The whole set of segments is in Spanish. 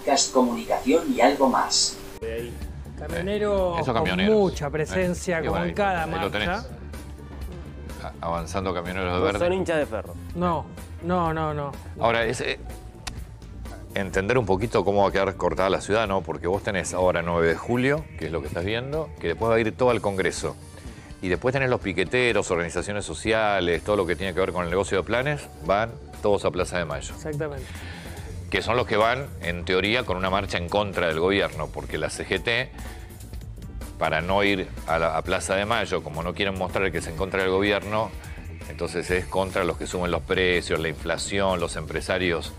Podcast Comunicación y algo más. Camionero con camioneros. mucha presencia, Eh, como bueno, en cada ahí lo tenés. marcha. A- Avanzando camioneros de No son verde. hinchas de ferro. No, no, no, no. Ahora, es eh, entender un poquito cómo va a quedar cortada la ciudad, ¿no? Porque vos tenés ahora 9 de julio, que es lo que estás viendo, que después va a ir todo al Congreso. Y después tenés los piqueteros, organizaciones sociales, todo lo que tiene que ver con el negocio de planes, van todos a Plaza de Mayo. Exactamente. Que son los que van, en teoría, con una marcha en contra del gobierno, porque la CGT, para no ir a, la, a Plaza de Mayo, como no quieren mostrar que es en contra del gobierno, entonces es contra los que suben los precios, la inflación, los empresarios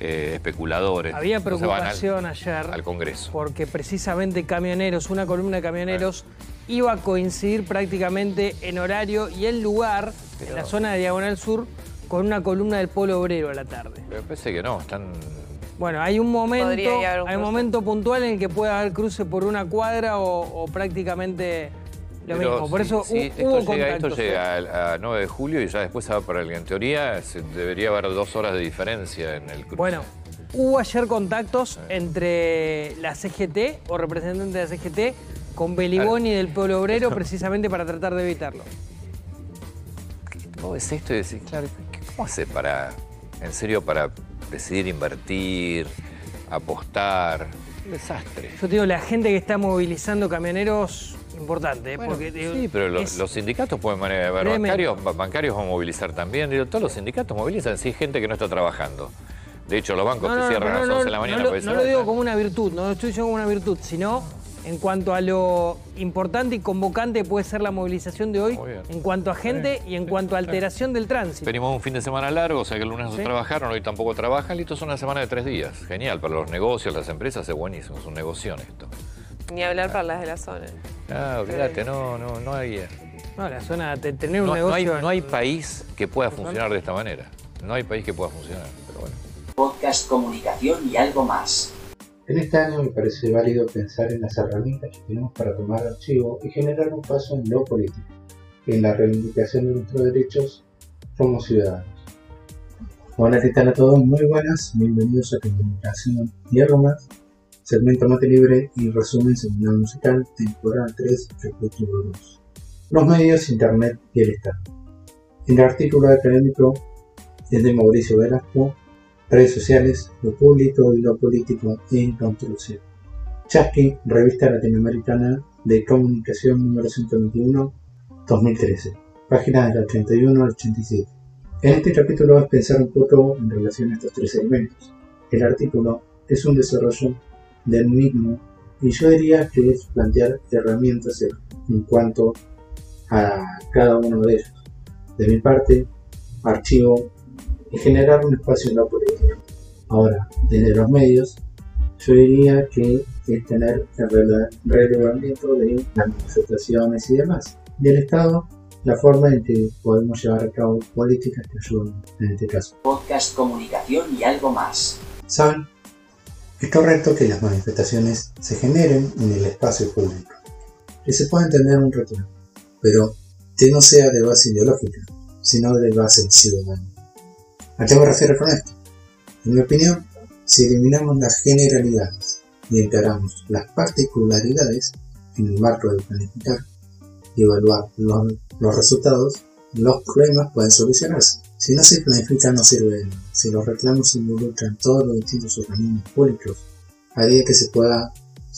eh, especuladores. Había van al- preocupación ayer al Congreso. porque precisamente camioneros, una columna de camioneros, iba a coincidir prácticamente en horario y en lugar, en la zona de Diagonal Sur, con una columna del Polo Obrero a la tarde. Pero parece que no, están... Bueno, hay un momento, un hay un momento puntual en el que puede haber cruce por una cuadra o, o prácticamente lo Pero mismo. Por sí, eso sí, hu- esto hubo llega, esto llega a, 9 de julio y ya después, va para el en teoría, se- debería haber dos horas de diferencia en el cruce. Bueno, hubo ayer contactos entre la CGT o representantes de la CGT con Beliboni del Pueblo Obrero precisamente para tratar de evitarlo. Vos ves esto y decís, claro, ¿cómo hace para, en serio, para decidir invertir, apostar? Un desastre. Yo te digo, la gente que está movilizando camioneros, importante, ¿eh? Bueno, porque digo, sí, pero es- los sindicatos pueden manejar, bancarios, ba- bancarios van a movilizar también. Digo, todos los sindicatos movilizan, si hay gente que no está trabajando. De hecho, los bancos No, te no, cierran no, a las no, 11 de la mañana. no lo- no lo digo como una virtud, no lo estoy diciendo como una virtud, sino en cuanto a lo importante y convocante puede ser la movilización de hoy, en cuanto a gente y en cuanto a alteración del tránsito. Venimos un fin de semana largo, o sea que el lunes no Sí. trabajaron, hoy tampoco trabajan, listo, es una semana de tres días. Genial, para los negocios, las empresas, es buenísimo, es un negocio esto. Ni hablar para las de la zona. Ah, olvídate, no, no, no hay... eh, No, la zona de tener un No, no hay, negocio. no hay país que pueda funcionar de esta manera. No hay país que pueda funcionar, pero bueno. Podcast Comunicación y algo más. En este año me parece válido pensar en las herramientas que tenemos para tomar archivo y generar un paso en lo político, en la reivindicación de nuestros derechos como ciudadanos. Hola, ¿qué tal a todos? Muy buenas, bienvenidos a Comunicación y algo más, segmento mate libre y resumen semanal musical, temporada 3, capítulo 2. Los medios, internet y el Estado. El artículo académico es de Mauricio Velasco redes sociales, lo público y lo político en construcción. Chasqui, revista latinoamericana de comunicación número 121, 2013, páginas del 81 al 87. En este capítulo vas a pensar un poco en relación a estos tres elementos. El artículo es un desarrollo del mismo y yo diría que es plantear herramientas en cuanto a cada uno de ellos. De mi parte, archivo y generar un espacio en la política. Ahora, desde los medios, yo diría que es tener el rele- relevamiento de las manifestaciones y demás. Del Estado, la forma en que podemos llevar a cabo políticas que ayuden en este caso. Podcast Comunicación y algo más. ¿Saben? Es correcto que las manifestaciones se generen en el espacio público. Que se pueda entender un reclamo, pero que no sea de base ideológica, sino de base ciudadana. ¿A qué me refiero con esto? En mi opinión, si eliminamos las generalidades y encaramos las particularidades en el marco de planificar y evaluar los, los resultados, los problemas pueden solucionarse. Si no se planifica no sirve de nada. Si los reclamos involucran todos los distintos organismos públicos, haría que se pueda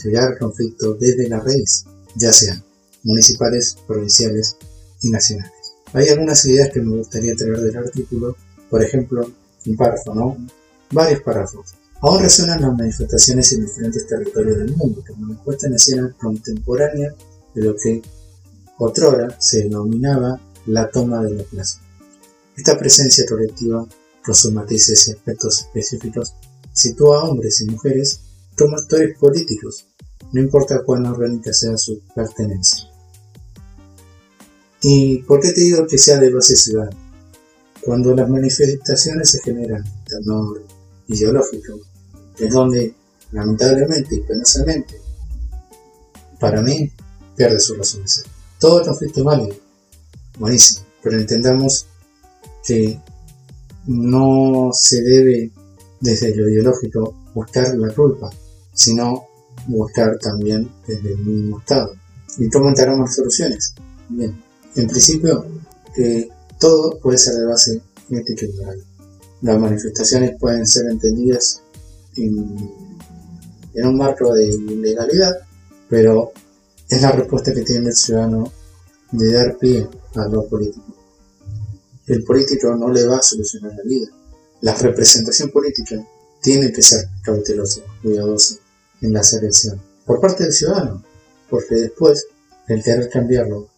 llegar al conflicto desde la raíz, ya sean municipales, provinciales y nacionales. Hay algunas ideas que me gustaría traer del artículo, por ejemplo, un párrafo, ¿no? Varios párrafos. Aún resuenan las manifestaciones en diferentes territorios del mundo, como una puesta en escena contemporánea de lo que otrora se denominaba la toma de la plaza. Esta presencia colectiva, con sus matices y aspectos específicos, sitúa a hombres y mujeres como actores políticos, no importa cuán orgánica sea su pertenencia. ¿Y por qué te digo que sea de base ciudadana? Cuando las manifestaciones se generan en tenor ideológico, es donde, lamentablemente y penosamente, para mí, pierde su razón de ser. Todo conflicto es válido, buenísimo, pero entendamos que no se debe desde lo ideológico buscar la culpa, sino buscar también desde el mismo Estado. ¿Y cómo encaramos las soluciones? Bien, en principio, que todo puede ser de base moral. Las manifestaciones pueden ser entendidas en, en un marco de legalidad, pero es la respuesta que tiene el ciudadano de dar pie a lo político. El político no le va a solucionar la vida. La representación política tiene que ser cautelosa, cuidadosa en la selección por parte del ciudadano, porque después el querer cambiarlo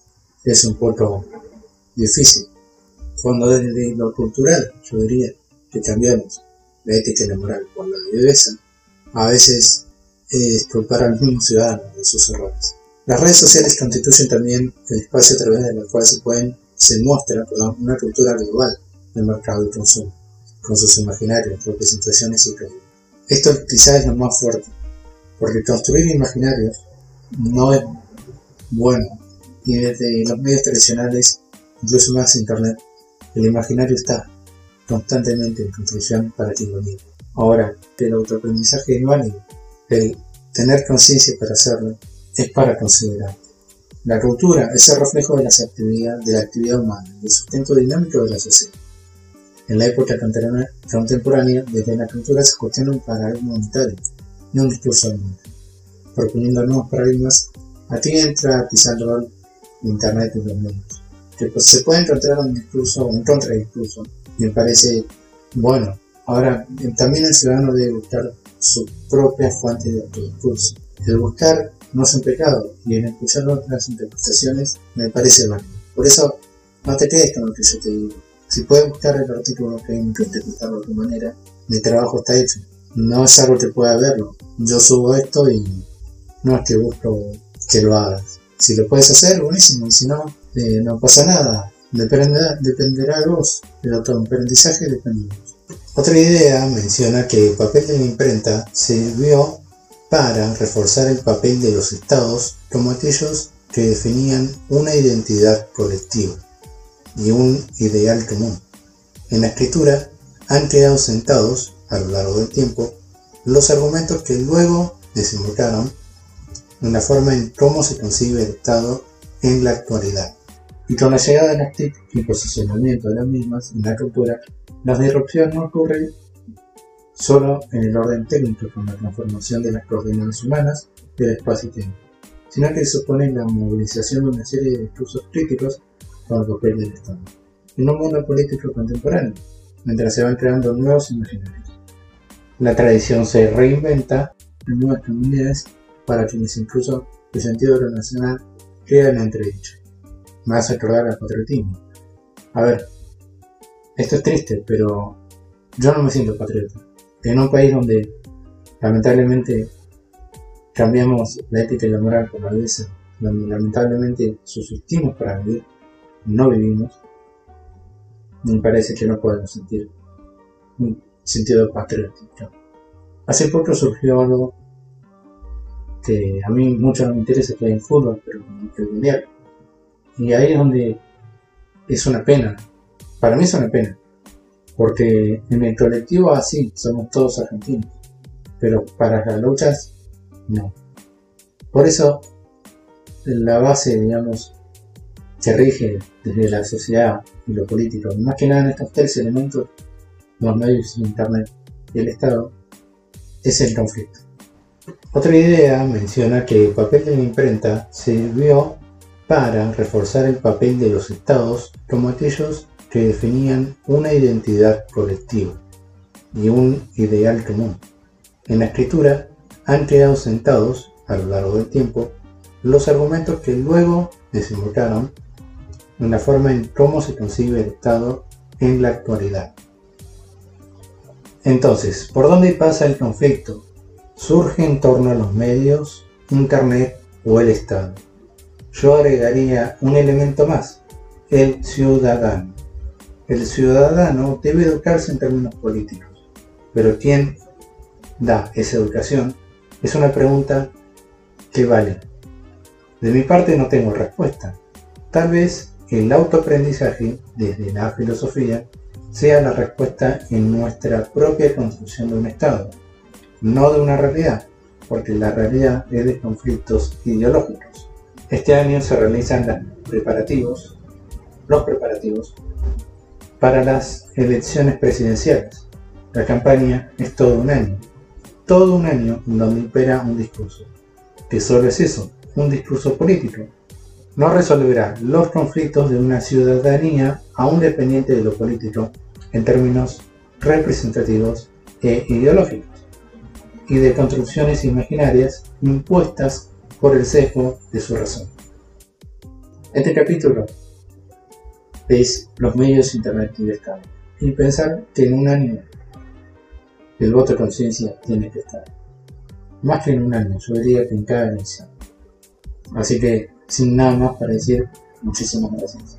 es un poco difícil. Cuando desde lo cultural yo diría que cambiamos la ética y la moral por la viveza, a veces es culpar al mismo ciudadano de sus errores. Las redes sociales constituyen también el espacio a través del cual se pueden, se muestra una cultura global del mercado y consumo, con sus imaginarios, representaciones y creencias. Esto quizás es lo más fuerte, porque construir imaginarios no es bueno, y desde los medios tradicionales, incluso más internet, el imaginario está constantemente en construcción para lo mire. Ahora, el autoaprendizaje es válido, el tener conciencia para hacerlo, es para considerar. La cultura es el reflejo de, las actividades, de la actividad humana y el sustento dinámico de la sociedad. En la época contemporánea, desde la cultura se cuestiona un paradigma unitario y un discurso mundo. Proponiendo nuevos paradigmas, aquí entra quizá el Internet y los medios, que pues, se puede encontrar un discurso, un contradiscurso, me parece bueno. Ahora, también el ciudadano debe buscar su propia fuente de discurso. El buscar no es un pecado y en escuchar otras interpretaciones me parece válido. Por eso, no te quedes con lo que yo te digo. Si puedes buscar el artículo que hay que interpretarlo a tu manera, mi trabajo está hecho. No es algo que pueda verlo. Yo subo esto y no es que busco que lo hagas. Si lo puedes hacer, buenísimo. Y si no, eh, no pasa nada. Dependerá, dependerá de vos. El autoaprendizaje depende de vos. Otra idea menciona que el papel de la imprenta sirvió para reforzar el papel de los estados como aquellos que definían una identidad colectiva y un ideal común. En la escritura han quedado sentados, a lo largo del tiempo, los argumentos que luego desembocaron en la forma en cómo se concibe el Estado en la actualidad. Y con la llegada de las TIC y posicionamiento de las mismas en la cultura, la disrupción no ocurre solo en el orden técnico con la transformación de las coordenadas humanas del espacio-tiempo, sino que supone la movilización de una serie de discursos críticos con el papel del Estado, en un mundo político contemporáneo, mientras se van creando nuevos imaginarios. La tradición se reinventa en nuevas comunidades para quienes incluso el sentido nacional queda en entredicho. Me hace acordar al patriotismo. A ver, esto es triste, pero yo no me siento patriota en un país donde lamentablemente cambiamos la ética y la moral por la belleza, donde lamentablemente subsistimos para vivir, no vivimos, me parece que no podemos sentir un sentido patriótico. Hace poco surgió algo que a mí mucho no me interesa que hay en fútbol, pero el mundial. Y ahí es donde es una pena. Para mí es una pena porque en el colectivo así somos todos argentinos, pero para las luchas no. Por eso la base, digamos, que rige desde la sociedad y lo político, más que nada en estos tres elementos, los medios, internet y el Estado, es el conflicto. Otra idea menciona que el papel de la imprenta sirvió para reforzar el papel de los estados como aquellos que definían una identidad colectiva y un ideal común. En la escritura han quedado sentados, a lo largo del tiempo, los argumentos que luego desembocaron en la forma en cómo se concibe el Estado en la actualidad. Entonces, ¿por dónde pasa el conflicto? Surge en torno a los medios, Internet o el Estado. Yo agregaría un elemento más, el ciudadano. El ciudadano debe educarse en términos políticos, pero ¿quién da esa educación? Es una pregunta que vale. De mi parte no tengo respuesta. Tal vez el autoaprendizaje desde la filosofía sea la respuesta en nuestra propia construcción de un Estado, no de una realidad, porque la realidad es de conflictos ideológicos. Este año se realizan los preparativos, los preparativos para las elecciones presidenciales. La campaña es todo un año, todo un año donde impera un discurso, que solo es eso, un discurso político. No resolverá los conflictos de una ciudadanía aún dependiente de lo político en términos representativos e ideológicos y de construcciones imaginarias impuestas por el sesgo de su razón. Este capítulo es los medios internet y pensar que en un año el voto de conciencia tiene que estar. Más que en un año, yo que en cada elección. Así que, sin nada más para decir, muchísimas gracias.